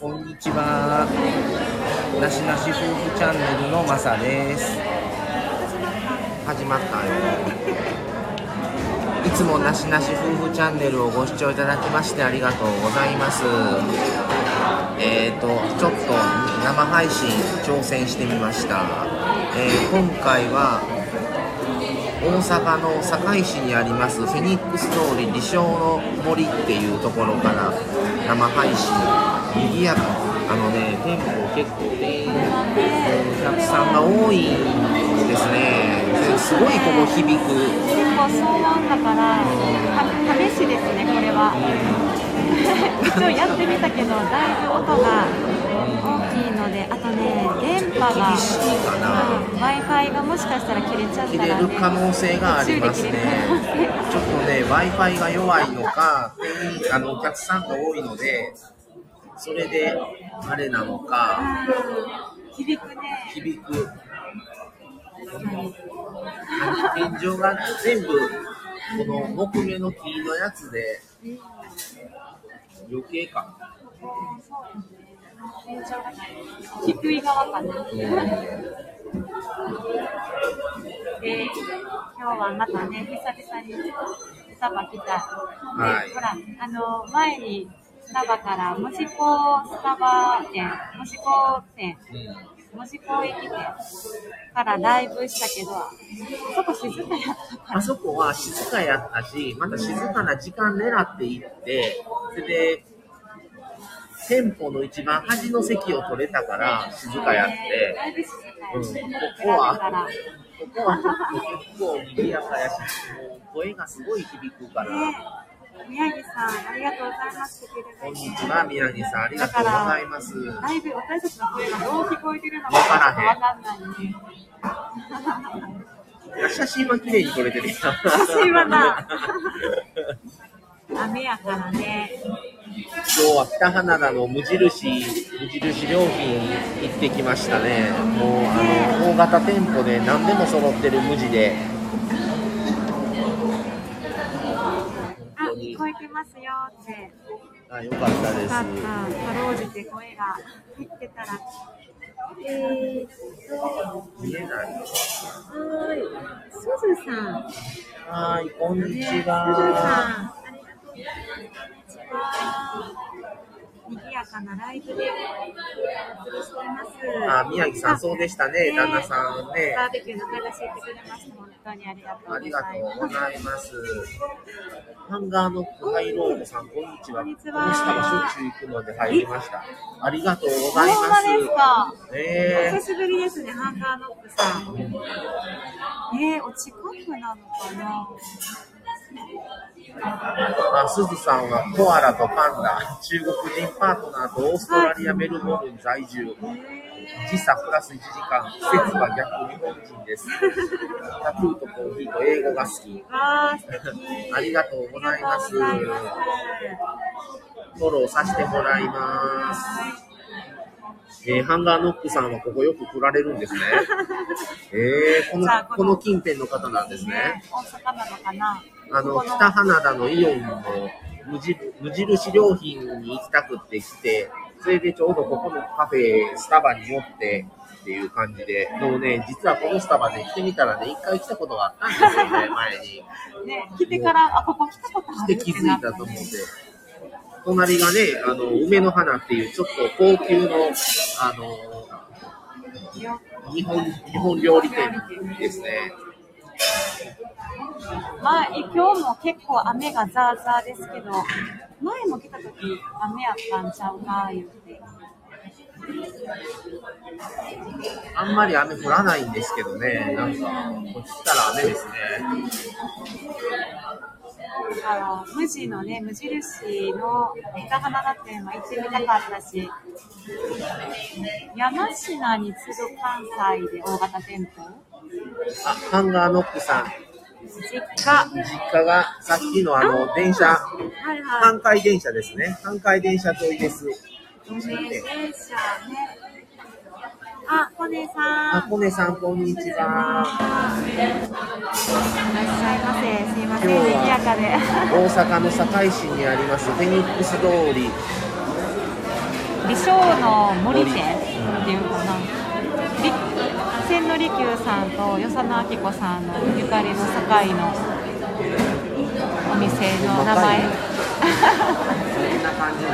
こんにちは。なしなし夫婦チャンネルのまさです。始まったよ。いつもなしなし夫婦チャンネルをご視聴いただきましてありがとうございます。えーと、ちょっと生配信挑戦してみました。えー今回は大阪の堺市にありますフェニックス通り理想の森っていうところから生配信賑やかあのね店舗結構店員お客さんが多いんですね。ですごいここ響く。結構騒音だから、た試しですね、これは。一応やってみたけど、だいぶ音がいので、あとね、電波が、w i f i がもしかしたら切れちゃっ切たら、ね、れる可能性がありますね。ちょっとね w i f i が弱いのかあのお客さんが多いのでそれであれなのか響くね。響く。天井が全部この木目の木のやつで余計か低い側かな。で、今日はまたね、久々にスタバ来た。で、はいほら、あの、前にスタバから門司港スタバ店、門司港店、門司港駅店からライブしたけど、そこ静かやったから。あそこは静かやったしまた静かな時間狙って行ってそれで店舗の一番端の席を取れたから静かやってうんここは。ここは結構賑やかやしもう声がすごい響くから。ね宮城さん、ありがとうございます。こんにちは、宮城さん、ありがとうございます。だいぶ私たちの声がどう聞こえてるのかわからへん写真は綺麗に撮れてるよ。写真はな。雨やからね。今日は北花田の無印、無印良品行ってきましたね。もう、あの、大型店舗で何でも揃ってる無地で。あ、聞こえてますよって。あ、よかったです。よかろうじて声が入ってたら。えーっと、見えない。はーい。すずさん。はい、こんにちねすずさん。賑やかなライブでお送りしています。あ、宮城さん、そうでしたね、旦那さんね。バーベキューの話してくれまして、本当にありがとうございます。ざいます。ハンガーノックハイロードさん、こんにちは。こんにちはしょっちゅう行くので入りました。ありがとうございまですまか。す。え久しぶりですね、ハンガーノックさん。えー、お近くなのかなー、あ、すずさんはコアラとパンダ、中国人パートナーとオーストラリア・メルボルン在住。時差プラス1時間、季節は逆日本人です。タトゥーとコーヒーと英語が好き。ありがとうございます。フォローさせてもらいます。えーハンガーノックさんはここよく来られるんですね。えー、このこのこの近辺の方なんですねね。、大阪なのかな？あの北花田のイオンの無印無印良品に行きたくって来て、それでちょうどここのカフェ、スタバに寄ってっていう感じで、でもね、実はこのスタバね、来てみたらね、一回来たことがあったんですよね、前に。ね、来てから、あ、ここ来たことあるで気づいたと思って。隣がね、あの、梅の花っていうちょっと高級の、あの、日本、日本料理店ですね。まあ、今日も結構雨がザーザーですけど、前も来た時雨やったんちゃうか、言うて。あんまり雨降らないんですけどね、なんか、こっちったら雨ですね。だから、無地のね、無印の北花田店は行ってみたかったし、山科に次ぐ関西で大型店舗あ、ハンガーノックさん、実家。実家がさっきのあの、電車、はいは阪海電車ですね。阪海電車沿いです。い。路面電車ね。あ、コネさん。あ、コネさん、こんにちは。いらっしゃいませ。すいません、今日は賑やかで。大阪の堺市にありますフェニックス通り美少の森店っていうかな、り千利休さんと与謝野明子さんのゆかりの堺のお店の名前。そんな感じな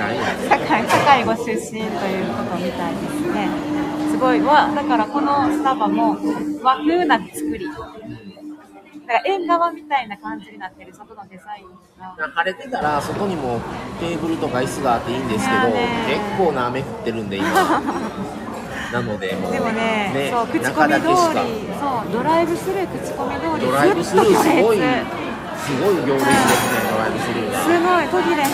堺堺ご出身ということみたいですね。すごい。わだからこのスタバも和風な作り。だから縁側みたいな感じになってる外のデザインが。晴れてたら外にもテーブルとか椅子があっていいんですけど結構な雨降ってるんで今なのでもうでもねそう口コ中ミ通りそうドライブスルー口コミ通りドライブスルーすごいすごい行列ですねドライブスルーが。すごい途切れへん。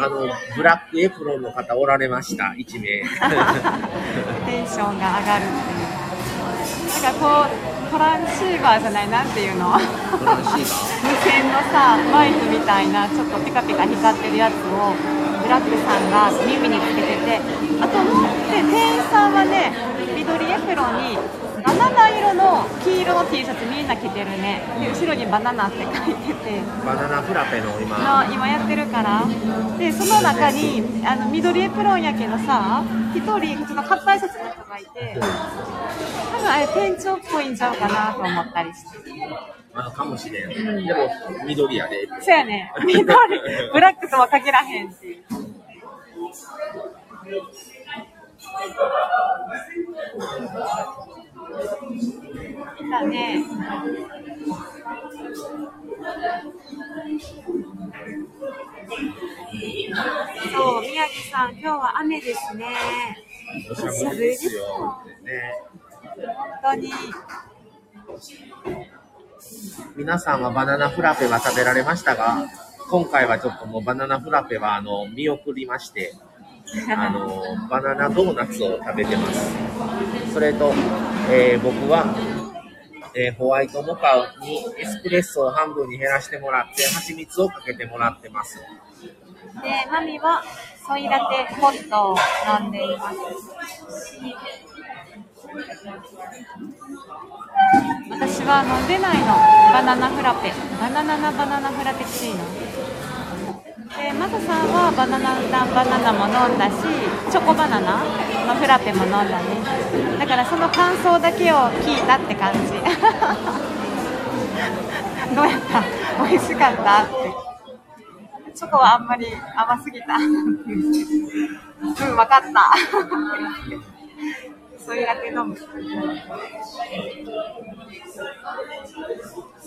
あのブラックエプロンの方おられました1名。テンションが上がるっていう。なんかこうトランシーバーじゃないなんていうの？無線のさマイクみたいなちょっとピカピカ光ってるやつをブラックさんが耳につけててあと思って店員さんはね緑エプロンにバナナ色の黄色の T シャツみんな着てるね。で後ろにバナナって書いててバナナフラペの今。の今やってるから。でその中にあの緑エプロンやけどさ一人普通の硬いシャツの人がいて多分あれ店長っぽいんちゃうかなと思ったりしてあかもしれんでも緑やで。そうやね。緑。ブラックとは限らへんっていういたね。そう宮城さん今日は雨ですね。おしゃぶりですよ。ね本当に皆さんはバナナフラペは食べられましたが今回はちょっともうバナナフラペはあの見送りましてあのバナナドーナツを食べてますそれと、えー僕は、えーホワイトモカにエスプレッソを半分に減らしてもらって蜂蜜をかけてもらってますで、マミはソイラテホットを飲んでいます。私は飲んでないの。バナナフラペ。バナナナバナナフラペチーノ。で、マサさんはバナナナバナナも飲んだし、チョコバナナのフラペも飲んだね。だからその感想だけを聞いたって感じ。どうやった美味しかったって。チョコはあんまり甘すぎた。うん、分かった。そういうラテ飲む。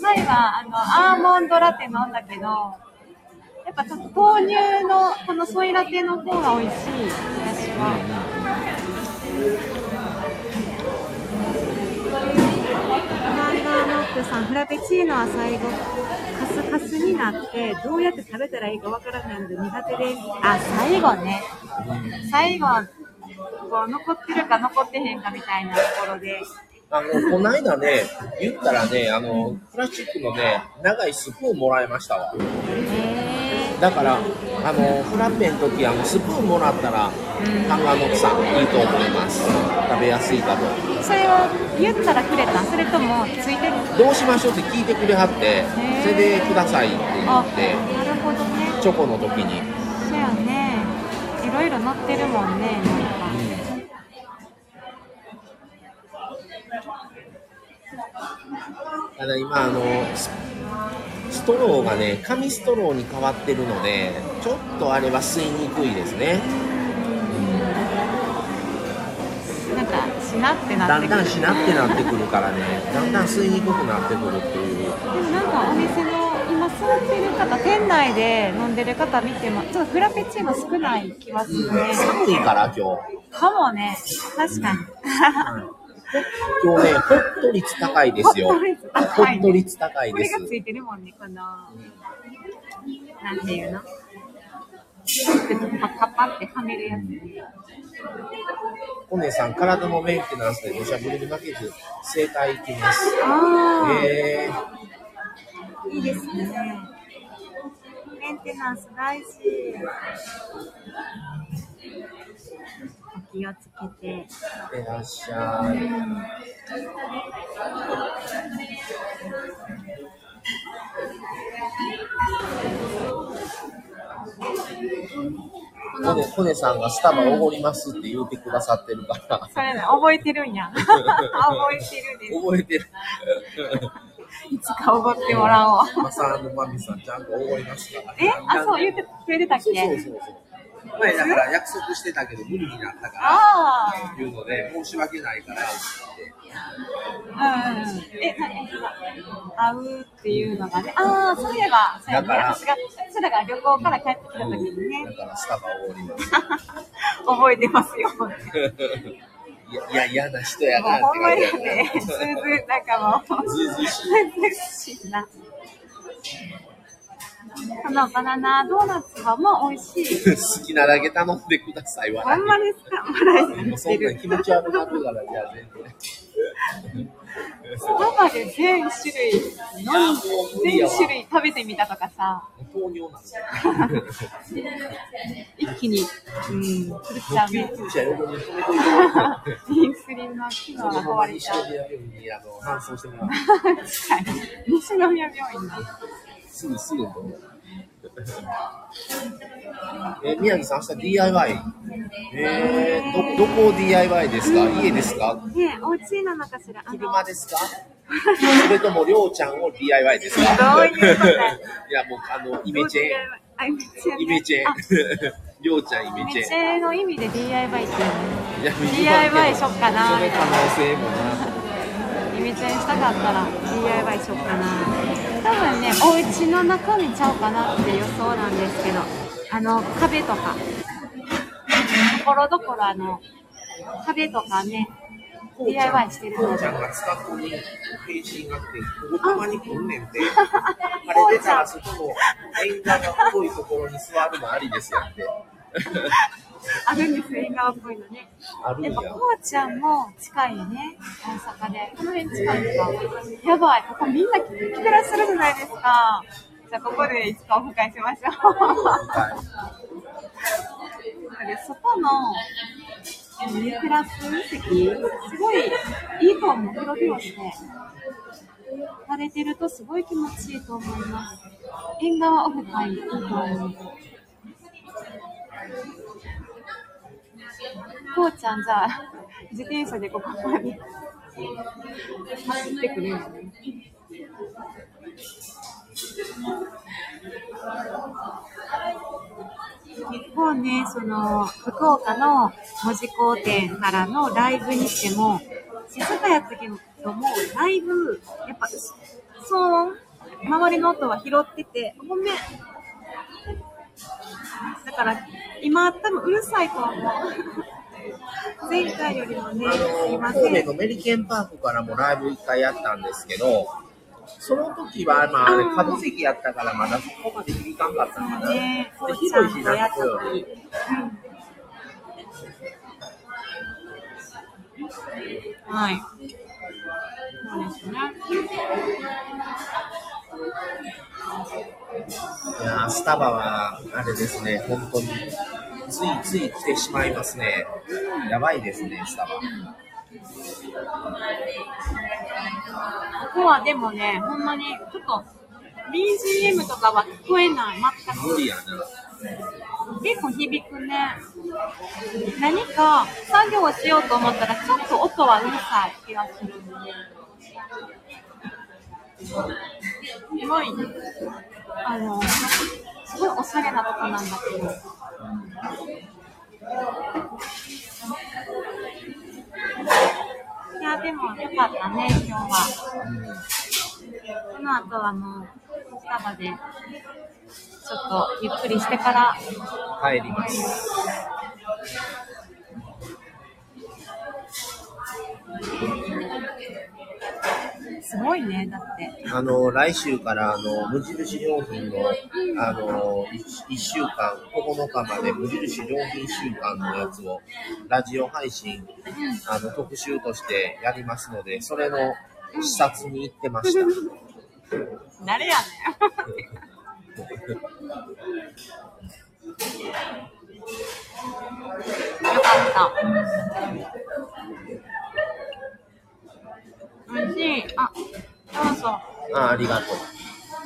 前はあのアーモンドラテ飲んだけど、やっぱちょっと豆乳のこのソイラテの方が美味しい、私は。ハンガーノックさん、フラペチーノは最後、カスカスになって、どうやって食べたらいいかわからないので苦手です。あ、最後ね。最後、こう残ってるか残ってへんかみたいなところで、あのこの間ね言ったらねあのプラスチックのね長いスプーンもらいましたわ。へだからあのフラペの時あのスプーンもらったらハンガーノックさんいいと思います。食べやすいかとーそれは言ったらくれた？んそれともついてる？どうしましょうって聞いてくれはってそれでくださいって言あ、ってなるほどね。チョコの時に。そうやね。いろいろ乗ってるもんね、ただ今あのスストローがね紙ストローに変わってるのでちょっとあれは吸いにくいですねなんか、しなってなってくる。だんしなってなってくるからねだんだん吸いにくくなってくるっていうでもなんかお店の今座ってる方、店内で飲んでる方見ても、ちょっとフラペチーノ少ない気がするね。寒いから今日かもね。確かに。今日ねホット率高いですよ。ホット率高いです。れがついてるもんね、この、なんていうの？パッパってはめるやつ。コネさん体のメンテナンスで土砂降りに負けず整体行きます。ああ、へえいいですね。メンテナンス大事。お気をつけて。いらっしゃいコネ、コネさんがスタバおごりますって言うてくださってるから、それね、覚えてるんや。覚えてるで覚えてる。す。いつかおごってもらおう。マサマミさんちゃんとおごりますから。え？あ、そう言ってくれてたっそうそうけそうそう。前だから約束してたけど無理になったから、あっていうので、申し訳ないから、あ。うんうんうん。え、会うっていうのがね。ああ、そういえば、そうやね。私が、それが旅行から帰ってきた時にねだ、からスタバおごります。覚えてますよ。いや、いや嫌な人やもうなほんまにって感じね、ずうずう、なんかもう、ずうずうしい ずうずうしいな。このバナナドーナツはもう美味しい。好きなだけ頼んでください、ほ笑んまですか？笑いにい。もうそんななってる。気持ち悪くなるから、全然。生で全種類のみ、全種類食べてみたとかさ、糖尿なん。一気に、うん、狂っちゃう。インスリンの機能が壊れちゃう。西宮病院にあの搬送してもらう。確かに。西宮病院だ。すぐすぐと。えー、宮城さん、明日 DIY。えー、ど、どこを DIY ですか？家ですか？ねえ、お家なのかしら？車ですか？それとも、りょうちゃんを DIY ですか？どういうこと いや、もう、あの、イメチェン。あ、イメチェンね。イメチェンあ。りょうちゃんイメイメチェン。チェンの意味で DIY っての？DIY しよっかなそれ可能性もな。イメチェンしたかったら DIY しよっかな。多分ね、お家の中身ちゃうかなって予想なんですけど、あの、壁とか、ところどころあの、壁とかね、DIY してるのちゃ。んが使ってに返信があって、に来んねんて。晴れてたらそこの縁側が太いところに座るのありですよって。あるんですよ、縁側っぽいのね。ややっぱ、。こうちゃんも近いよね、大阪で。この辺近いかやばい、ここみんな来てらっしゃるじゃないですか。じゃあ、ここでいつかオフ会しましょはう。で外の2クラス席、すごいいいと思う、広々して。晴れてるとすごい気持ちいいと思います。縁側オフ会いいと思う。こうちゃんじゃあ、自転車でここまで走ってくれるのね。結構ね、その、福岡の文字工店からのライブにしても、静かやったけども、ライブ、やっぱ、騒音、周りの音は拾ってて、ごめん。だから、今多分うるさいと思う。前回よりもね、すい、ません。神戸のメリケンパークからもライブ一回やったんですけど、その時は、まあ、あれ、角席やったから、まだそこまで響かんかったかな。ね、でうちゃ広いし、んとやったなんかこう時。はい。そうですね。タバは、あれですね、本当に、ついつい来てしまいますね。やばいですね、スタバ。ここはでもね、ほんまに、ちょっと、BGM とかは聞こえない、全く。無理やな。結構響くね。何か作業をしようと思ったら、ちょっと音はうるさい気がする。すごい、あの、すごいおしゃれなとこなんだけど。いや、でもよかったね、今日は。この後はもう、スタバで、ちょっとゆっくりしてから帰ります。すごいね、だって。あの、来週から、あの、無印良品の、あの、1週間、9日まで無印良品週間のやつを、ラジオ配信、あの、特集としてやりますので、それの視察に行ってました。誰やねん。よかった。美味しい。あ、そうそう。あありがとう。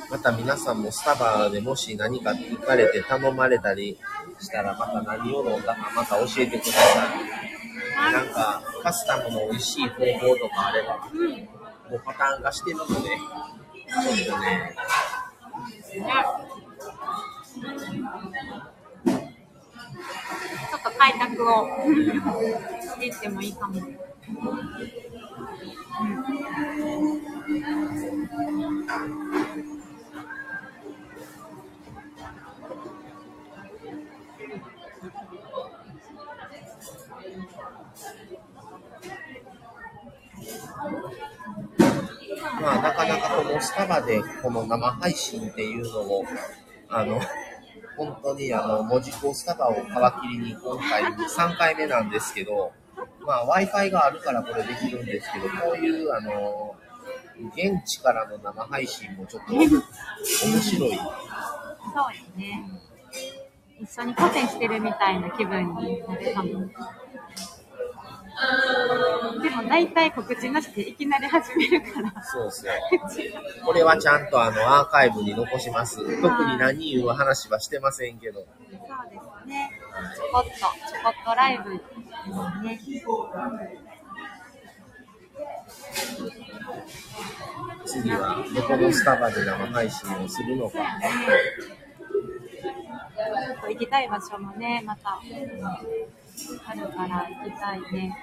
また皆さんもスタバでもし何か行かれて頼まれたりしたら、また何を飲んだかまた教えてください。なんか、カスタムの美味しい方法とかあれば、うん。もうパターン化してるので、ちょっとね、ちょっと開拓をしていってもいいかも。まあ、なかなかこのスタバでこの生配信っていうのも、あの、本当にあの、文字工スタバを皮切りに今回3回目なんですけど、まあ Wi-Fi があるからこれできるんですけど、こういうあの、現地からの生配信もちょっと面白い。そうよね。一緒に個展してるみたいな気分になるかも。でも大体告知なしでいきなり始めるから。そうですね。これはちゃんとあのアーカイブに残します。特に何言う話はしてませんけど。そうですね。ちょこっと、ちょこっとライブですね。次はどこのスタバで生配信をするのか。ちょっと行きたい場所もね、またあるから行きたいね。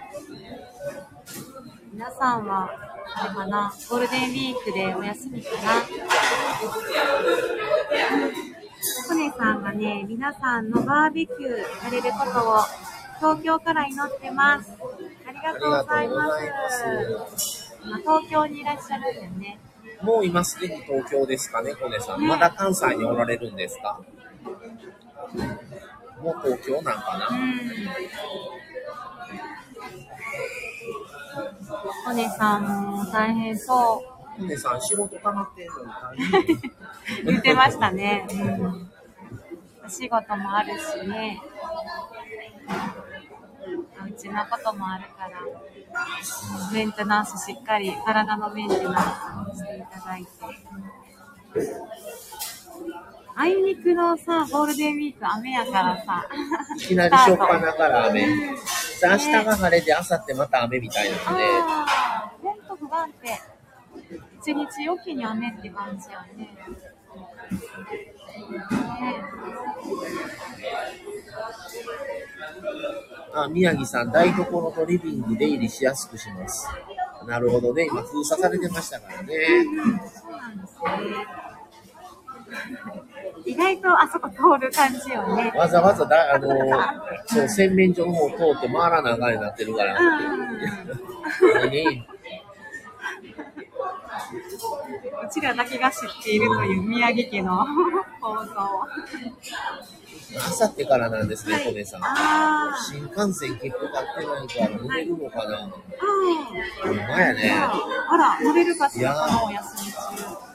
皆さんは、あれかな、ゴールデンウィークでお休みかな？コネさんがね、皆さんのバーベキューされることを東京から祈ってます。ありがとうございます。ます今東京にいらっしゃるんだよね。もう今すでに東京ですかね、コネさん。まだ関西におられるんですか？もう東京なんかな？うん。コネさんも大変そう。コネさん仕事溜まってんのに大変。言ってましたね。うん。お仕事もあるしね。うちのこともあるから、メンテナンスしっかり、体のメンテナンスをしていただいて。あいにくのさ、ゴールデンウィーク雨やからさ、いきなりしょっぱなから雨。明日が晴れで、明後日また雨みたいなんで、ああ、ほんと不安定。一日おきに雨って感じやね。ねあ宮城さん、台所とリビング出入りしやすくします。なるほどね、今封鎖されてましたからね。そうなんですね。意外とあそこ通る感じよね。わざわざだ、あのそう、洗面所の方通って回らなあかんになってるから。うん。ね、うちらだけが知っているという宮城家の 放送。明後日からなんですね、コネさん。ああ。新幹線結構買ってないから乗れるのかな？うん。ほんまやね。あら、乗れるかしら、お休み中。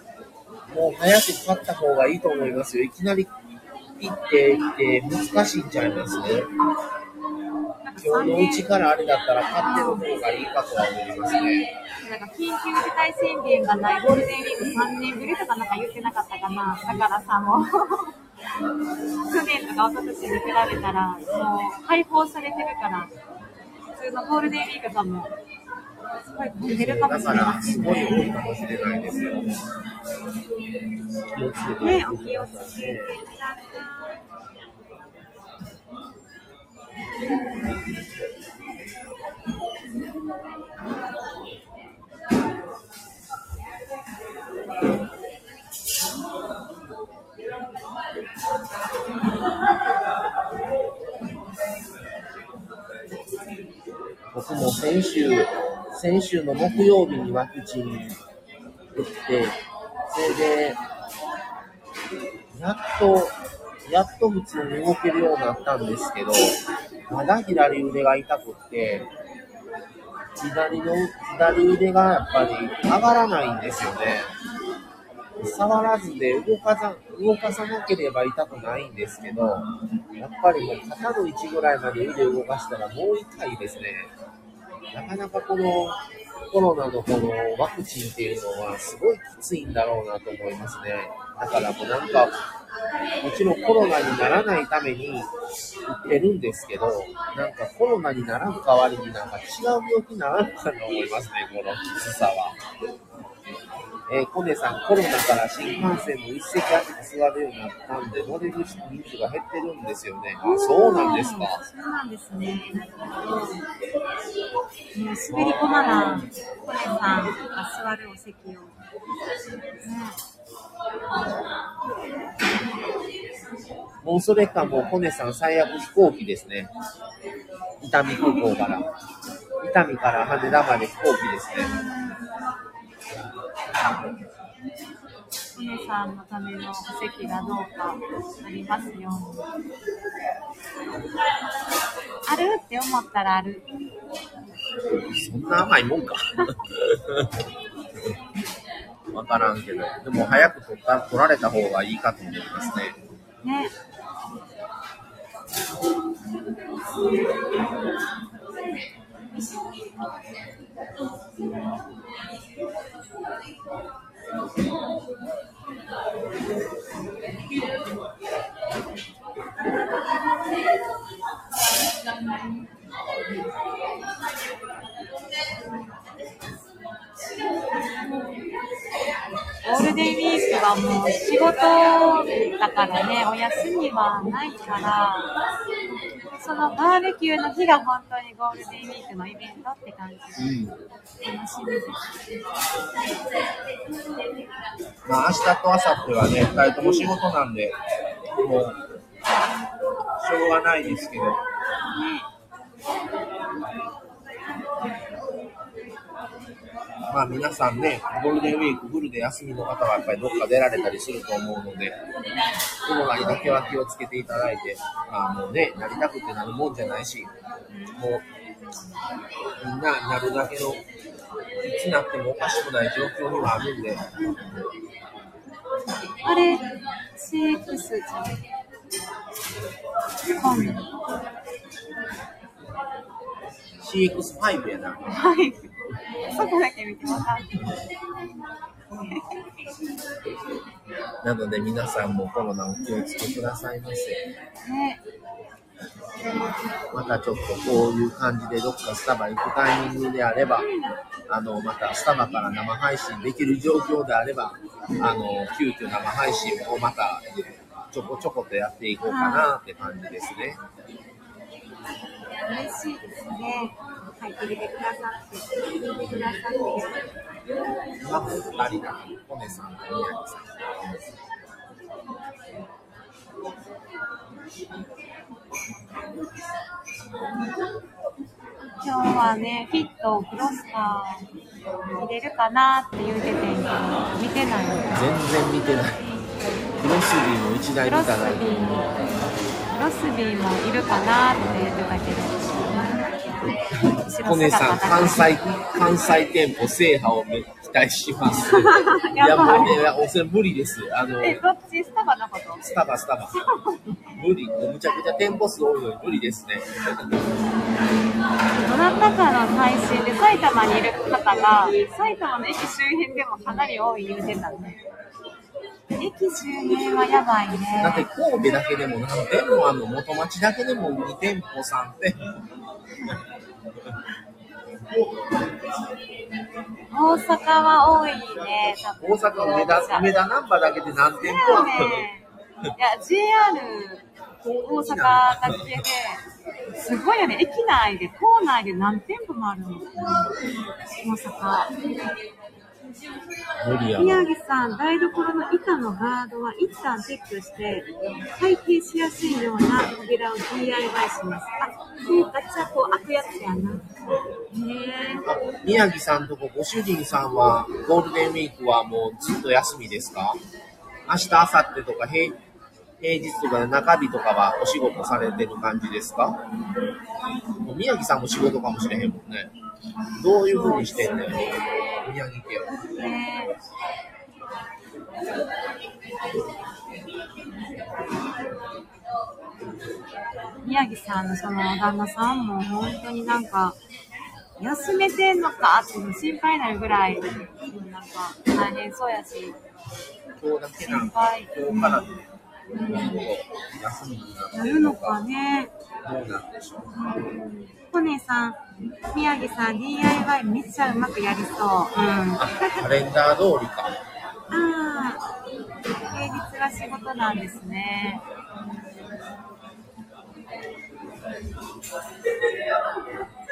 もう早く買った方がいいと思いますよ。いきなり行って行って難しいんちゃいますね。今日のうちからあれだったら買ってる方がいいかとは思いますね。なんか緊急事態宣言がないゴールデンウィーク3年ぶりとかなんか言ってなかったかな。だからさ、もう、去年とか一昨年に比べたら、もう解放されてるから、普通のゴールデンウィークとも、すごい混んでるかもしれならすごい。多いかもしれないですよ。ね、お気をつけてくださ僕も先週、先週の木曜日にワクチン打って、それで、やっと、やっと普通に動けるようになったんですけど、まだ左腕が痛くって、左の、左腕がやっぱり上がらないんですよね。触らずで動かさ動かさなければ痛くないんですけど、やっぱりもう肩の位置ぐらいまで腕を動かしたらもう痛いですね。なかなかこのコロナのこのワクチンっていうのはすごいきついんだろうなと思いますね。だからもうなんか、もちろんコロナにならないために打ってるんですけど、なんかコロナにならん代わりになんか違う病気にならんかと思いますね、このきつさは。えー、コネさん、コロナから新幹線も一席空けて座るようになったんで、乗れる人数が減ってるんですよね。あ、そうなんですか。そうなんですね。もう滑り込まな、コネさんが座るお席を。ね、もうそれかもうコネさん最悪飛行機ですね。伊丹空港から。伊丹から羽田まで飛行機ですね。コネさんのためのお席がどうかありますように。あるって思ったらある。そんな甘いもんか。わからんけど。でも早く取った取られた方がいいかと思いますね。ね。ゴールデンウィークはもう仕事だからね、お休みはないから、そのバーベキューの日が本当にゴールデンウィークのイベントって感じうん。で楽しみです。まあ明日と明後日はね、二人とも仕事なんで、もう、しょうがないですけど。まあ皆さんね、ゴールデンウィークフルで休みの方はやっぱりどっか出られたりすると思うので、コロナにだけは気をつけていただいて、まあもうね、なりたくてなるもんじゃないし、もう、みんなになるだけの、いつなってもおかしくない状況にはあるんで、あれ、CX じゃん。今度。CX5 やな。はい。そこだけ見てわかんなので皆さんもコロナお気をつけくださいませ。ね。またちょっとこういう感じでどっかスタバ行くタイミングであれば、あの、またスタバから生配信できる状況であれば、あの、急遽生配信をまたちょこちょことやっていこうかなって感じですね。嬉しいですね。入ってきてくださって、聞い。てくださって。今も2人だ。コネさんと宮城さん。今日はね、フィットを、クロスター、入れるかなって言うててんけど、見てない。全然見てない。クロスビーも一台クロス見たない。ロスビーもいるかなって言ってたけど。コネさん、関西、関西店舗制覇を期待します。いや、もうね、それ無理です。あの、え、どっち？スタバのこと？スタバ、スタバ。無理。むちゃくちゃ店舗数多いのに無理ですね。どなたかの配信で埼玉にいる方が、埼玉の駅周辺でもかなり多い言うてたね。駅周辺はやばいね。だって神戸だけでも何店もあの元町だけでも2店舗3店大阪は多いね。大阪梅田梅田難波だけで何店舗あだよるのね。いや、JR 大阪だけで、すごいよね。駅内で、構内で何店舗もあるの。大阪。宮城さん、台所の板のガードは一旦撤去して、回転しやすいような扉を DIY します。あ、そうか、じゃあこう開くやつやな。へ。宮城さんとこご主人さんはゴールデンウィークはもうずっと休みですか？明日、明後日とか平平日とか中日とかはお仕事されてる感じですか？もう宮城さんも仕事かもしれへんもんね。どういう風にしてんねん、宮城家は。ね宮城さんのその旦那さんも本当になんか休めてんのかって心配になるぐらい、なんか大変そうやし、心配。今日から休るのかね。どうなんでしょう。コネさん、宮城さん、DIY めっちゃうまくやりそう。うん。あカレンダー通りか。あ、平日が仕事なんですね。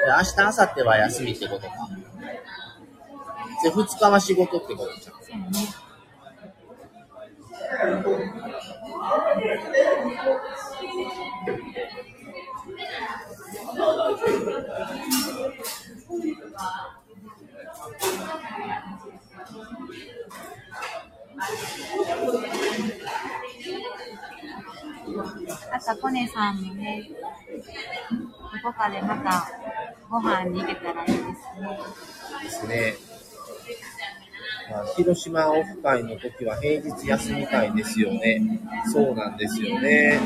で明日、明後日は休みってことか。で、2日は仕事ってことじゃん。そうね。あと、コネさんもね、どこかでまたご飯に行けたらいいですね。ですね。広島オフ会の時は平日休み会ですよね。そうなんですよね。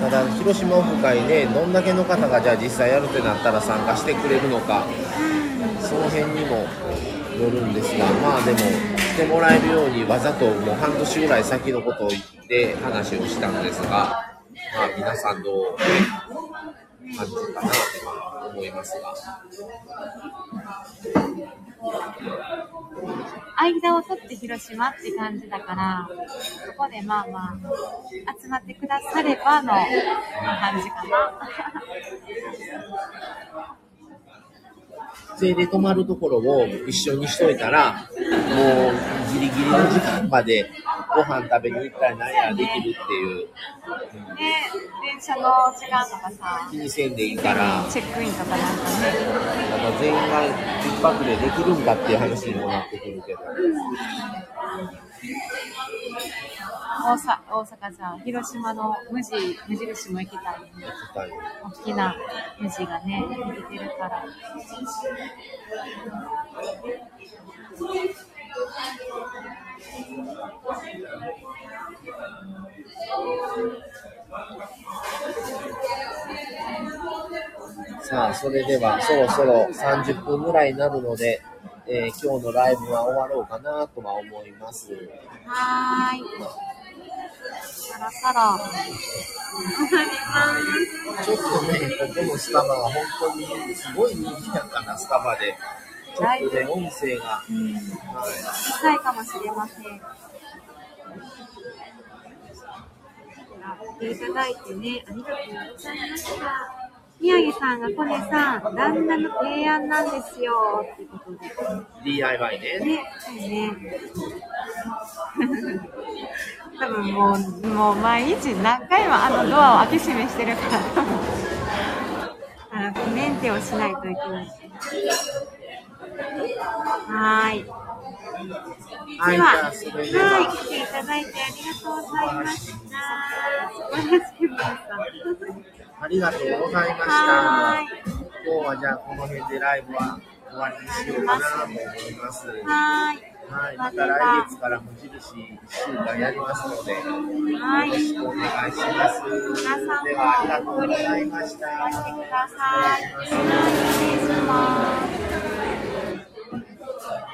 ただ、広島オフ会ね、どんだけの方がじゃあ実際やるってなったら参加してくれるのか、その辺にもよるんですが、まあでも、来てもらえるようにわざともう半年ぐらい先のことを言って話をしたんですが、まあ皆さんどう感じかなと思いますが。間を取って広島って感じだから、そこでまあまあ、集まってくださればの感じかな。それで泊まるところを一緒にしといたら、もうギリギリの時間までご飯食べに行ったりなんやできるっていう、で、電車の時間とかさ、気にせんでいいから、チェックインとかなんかね、なんか全員が一泊でできるんだっていう話にもなってくるけど、大阪大阪じゃん、広島の無地、無印も行きたいね。大きな無地がね、できてるから。さあ、それではそろそろ30分ぐらいになるので、えー今日のライブは終わろうかなとは思います。はーい。そろそろ、終わります。ちょっとね、ここのスタバは本当にすごい人気やから、スタバで。ちょっとね、音声が、うん、は高いかもしれません。いただいてね、ありがとうございました。宮城さんがコネさん、旦那の提案なんですよ、ってことで。い、DIY ね。ね、そうね。多分もう、もう毎日何回もあのドアを開け閉めしてるから、あの、メンテをしないといけない。はーい。はい、じでは、は、はい、来ていただいてありがとうございました。素晴らしい 皆さん。ありがとうございました。今日はじゃあ、この辺でライブは終わりにしようかなと思います。はーい。はい、また来月から無印1週間やりますので、よはい。ろしくお願いします。では、ありがとうございました。失礼します。